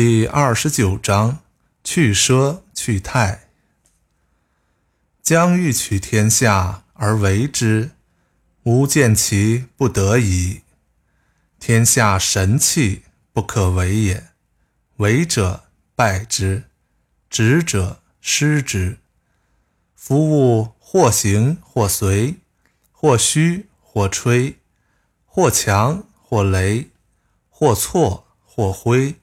第二十九章：去奢去泰。将欲取天下而为之，吾见其不得已。天下神器，不可为也。为者败之，执者失之。夫物或行或随，或虚或吹，或强或羸，或错或灰。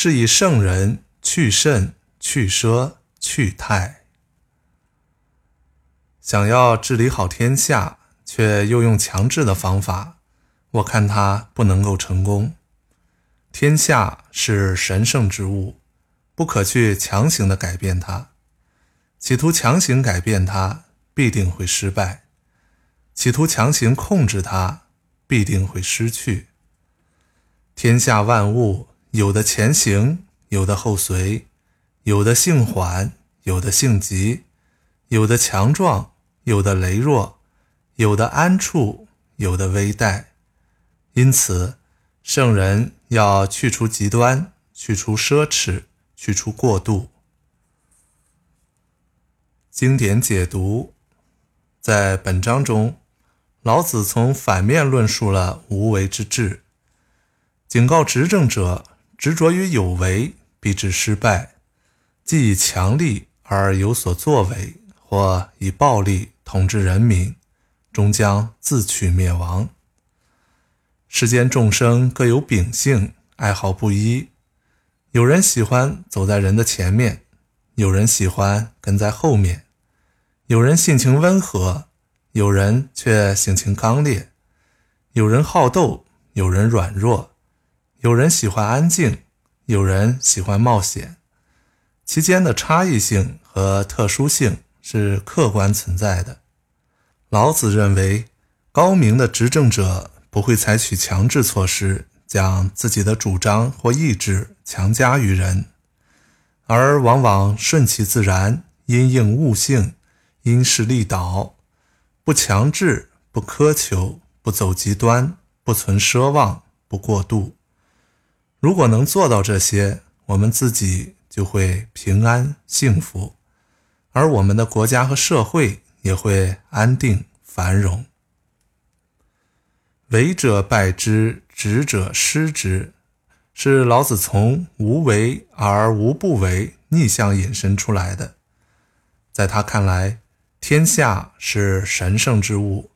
是以圣人去甚去奢去泰。想要治理好天下，却又用强制的方法，我看他不能够成功。天下是神圣之物，不可去强行的改变它。企图强行改变它，必定会失败；企图强行控制它，必定会失去。天下万物。有的前行，有的后随，有的性缓，有的性急，有的强壮，有的羸弱，有的安处，有的危殆。因此，圣人要去除极端，去除奢侈，去除过度。经典解读，在本章中，老子从反面论述了无为之治，警告执政者。执着于有为，必致失败；既以强力而有所作为，或以暴力统治人民，终将自取灭亡。世间众生各有秉性，爱好不一。有人喜欢走在人的前面，有人喜欢跟在后面；有人性情温和，有人却性情刚烈；有人好斗，有人软弱。有人喜欢安静，有人喜欢冒险，其间的差异性和特殊性是客观存在的。老子认为，高明的执政者不会采取强制措施，将自己的主张或意志强加于人，而往往顺其自然，因应物性，因势利导，不强制，不苛求，不走极端，不存奢望，不过度。如果能做到这些，我们自己就会平安幸福，而我们的国家和社会也会安定繁荣。为者败之，执者失之，是老子从无为而无不为逆向引申出来的。在他看来，天下是神圣之物，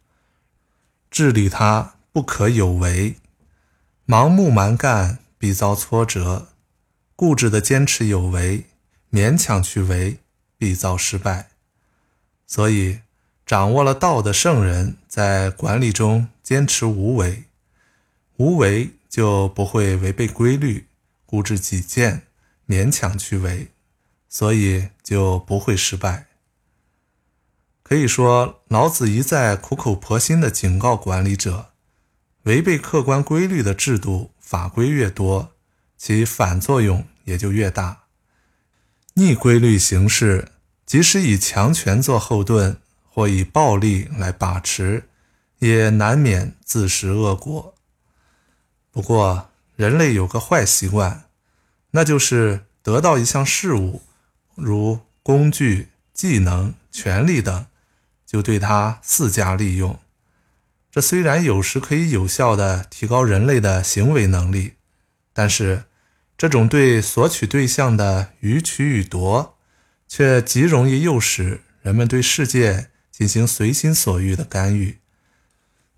治理它不可有为，盲目蛮干。必遭挫折，固执的坚持有为，勉强去为，必遭失败。所以，掌握了道的圣人，在管理中坚持无为，无为就不会违背规律，固执己见，勉强去为，所以就不会失败。可以说，老子一再苦口婆心地警告管理者，违背客观规律的制度。法规越多，其反作用也就越大。逆规律行事，即使以强权做后盾，或以暴力来把持，也难免自食恶果。不过，人类有个坏习惯，那就是得到一项事物，如工具、技能、权力等，就对它肆加利用。这虽然有时可以有效地提高人类的行为能力，但是这种对索取对象的予取予夺，却极容易诱使人们对世界进行随心所欲的干预，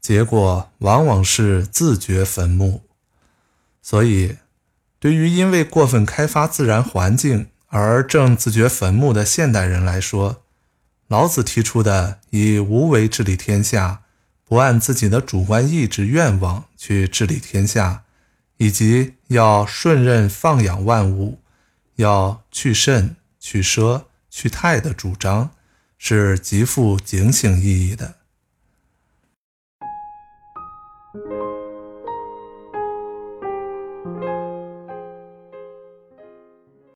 结果往往是自掘坟墓。所以，对于因为过分开发自然环境而正自掘坟墓的现代人来说，老子提出的以无为治理天下。不按自己的主观意志愿望去治理天下，以及要顺任放养万物，要去甚去奢去泰的主张，是极富警醒意义的。